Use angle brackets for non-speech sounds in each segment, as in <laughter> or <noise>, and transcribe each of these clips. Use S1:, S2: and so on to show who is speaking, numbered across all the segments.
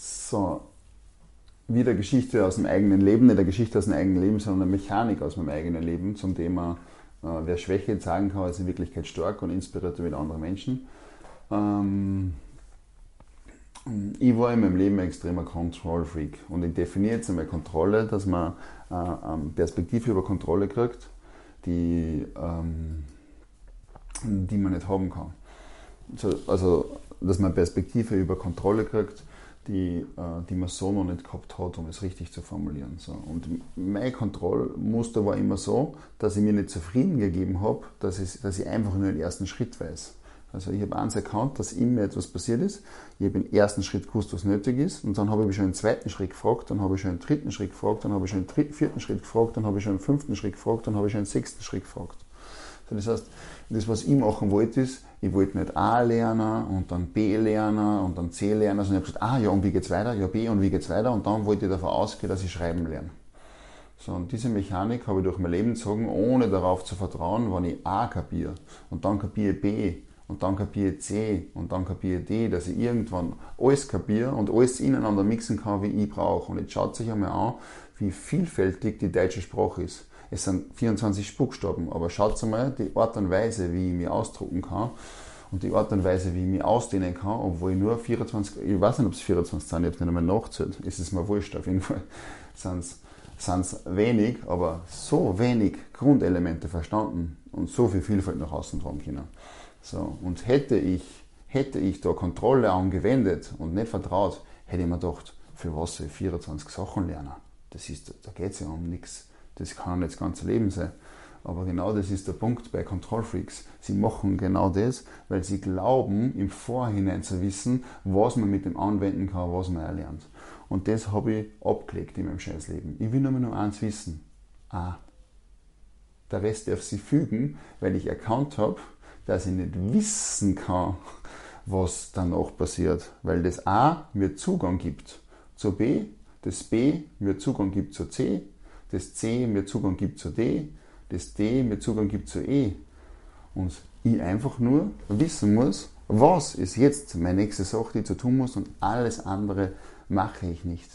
S1: So, wieder Geschichte aus dem eigenen Leben, nicht eine Geschichte aus dem eigenen Leben, sondern eine Mechanik aus meinem eigenen Leben zum Thema, äh, wer Schwäche sagen kann, ist in Wirklichkeit stark und inspiriert mit anderen Menschen. Ähm, ich war in meinem Leben ein extremer Control-Freak und ich definiere jetzt einmal Kontrolle, dass man äh, ähm, Perspektive über Kontrolle kriegt, die, ähm, die man nicht haben kann. Also, dass man Perspektive über Kontrolle kriegt, die, äh, die man so noch nicht gehabt hat, um es richtig zu formulieren. So. Und mein Kontrollmuster war immer so, dass ich mir nicht zufrieden gegeben habe, dass ich, dass ich einfach nur den ersten Schritt weiß. Also ich habe eins erkannt, dass in mir etwas passiert ist. Ich habe den ersten Schritt gewusst, was nötig ist. Und dann habe ich schon den zweiten Schritt gefragt, dann habe ich schon den dritten Schritt gefragt, dann habe ich schon den vierten Schritt gefragt, dann habe ich schon den fünften Schritt gefragt, dann habe ich schon den sechsten Schritt gefragt. Das heißt, das, was ich machen wollte, ist, ich wollte nicht A lernen und dann B lernen und dann C lernen, sondern ich habe gesagt, ah ja, und wie geht's weiter? Ja, B und wie geht's weiter? Und dann wollte ich davon ausgehen, dass ich schreiben lerne. So, und diese Mechanik habe ich durch mein Leben gezogen, ohne darauf zu vertrauen, wenn ich A kapiere und dann kapiere B und dann kapiere C und dann kapiere D, dass ich irgendwann alles kapiere und alles ineinander mixen kann, wie ich brauche. Und jetzt schaut sich einmal an, wie vielfältig die deutsche Sprache ist. Es sind 24 Buchstaben, aber schaut mal die Art und Weise, wie ich mich ausdrucken kann und die Art und Weise, wie ich mich ausdehnen kann, obwohl ich nur 24, ich weiß nicht, ob es 24 sind, ich habe nicht einmal nachgezählt, ist es mir wurscht, auf jeden Fall <laughs> sind es wenig, aber so wenig Grundelemente verstanden und so viel Vielfalt nach außen tragen können. So, und hätte ich, hätte ich da Kontrolle angewendet und nicht vertraut, hätte ich mir gedacht, für was soll ich 24 Sachen lernen? Das ist, da geht es ja um nichts. Das kann nicht das ganze Leben sein. Aber genau das ist der Punkt bei Control Freaks. Sie machen genau das, weil sie glauben, im Vorhinein zu wissen, was man mit dem anwenden kann, was man erlernt. Und das habe ich abgelegt in meinem Scheißleben. Ich will nur noch eins wissen. Ah. Der Rest darf sich fügen, weil ich erkannt habe, dass ich nicht wissen kann, was danach passiert. Weil das A mir Zugang gibt zu B, das B mir Zugang gibt zu C, das C mir Zugang gibt zu D, das D mir Zugang gibt zu E. Und ich einfach nur wissen muss, was ist jetzt meine nächste Sache, die ich zu tun muss und alles andere mache ich nicht.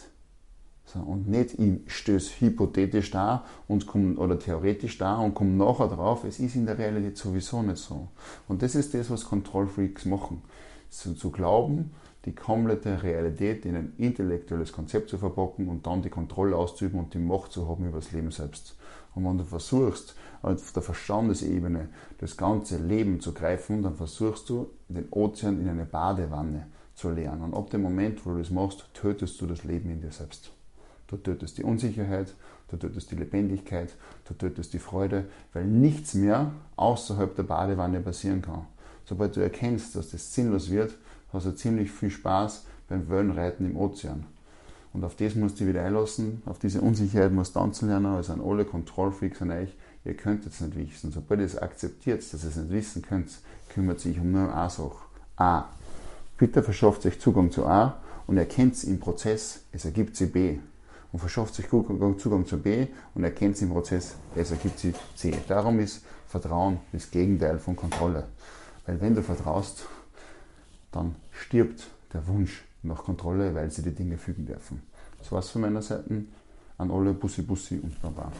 S1: So, und nicht, ich stöße hypothetisch da und komm, oder theoretisch da und komme nachher drauf, es ist in der Realität sowieso nicht so. Und das ist das, was Control Freaks machen. So, zu glauben, die komplette Realität in ein intellektuelles Konzept zu verpacken und dann die Kontrolle auszuüben und die Macht zu haben über das Leben selbst. Und wenn du versuchst, auf der Verstandesebene das ganze Leben zu greifen, dann versuchst du, den Ozean in eine Badewanne zu leeren. Und ab dem Moment, wo du das machst, tötest du das Leben in dir selbst. Du tötest die Unsicherheit, du tötest die Lebendigkeit, du tötest die Freude, weil nichts mehr außerhalb der Badewanne passieren kann. Sobald du erkennst, dass das sinnlos wird, hast du ziemlich viel Spaß beim Wellenreiten im Ozean. Und auf das musst du wieder einlassen, auf diese Unsicherheit musst du tanzen lernen, also an alle Kontrollfreaks an euch, ihr könnt es nicht wissen. Sobald ihr es akzeptiert, dass ihr es nicht wissen könnt, kümmert sich um nur eine Sache. A. Bitte verschafft euch Zugang zu A und erkennt im Prozess, es ergibt sich B. Und verschafft sich Zugang zu B und erkennt im Prozess, es ergibt sich C. Darum ist Vertrauen das Gegenteil von Kontrolle. Weil wenn du vertraust, dann stirbt der Wunsch nach Kontrolle, weil sie die Dinge fügen dürfen. Das war's von meiner Seite. An alle Bussi Bussi und Baba.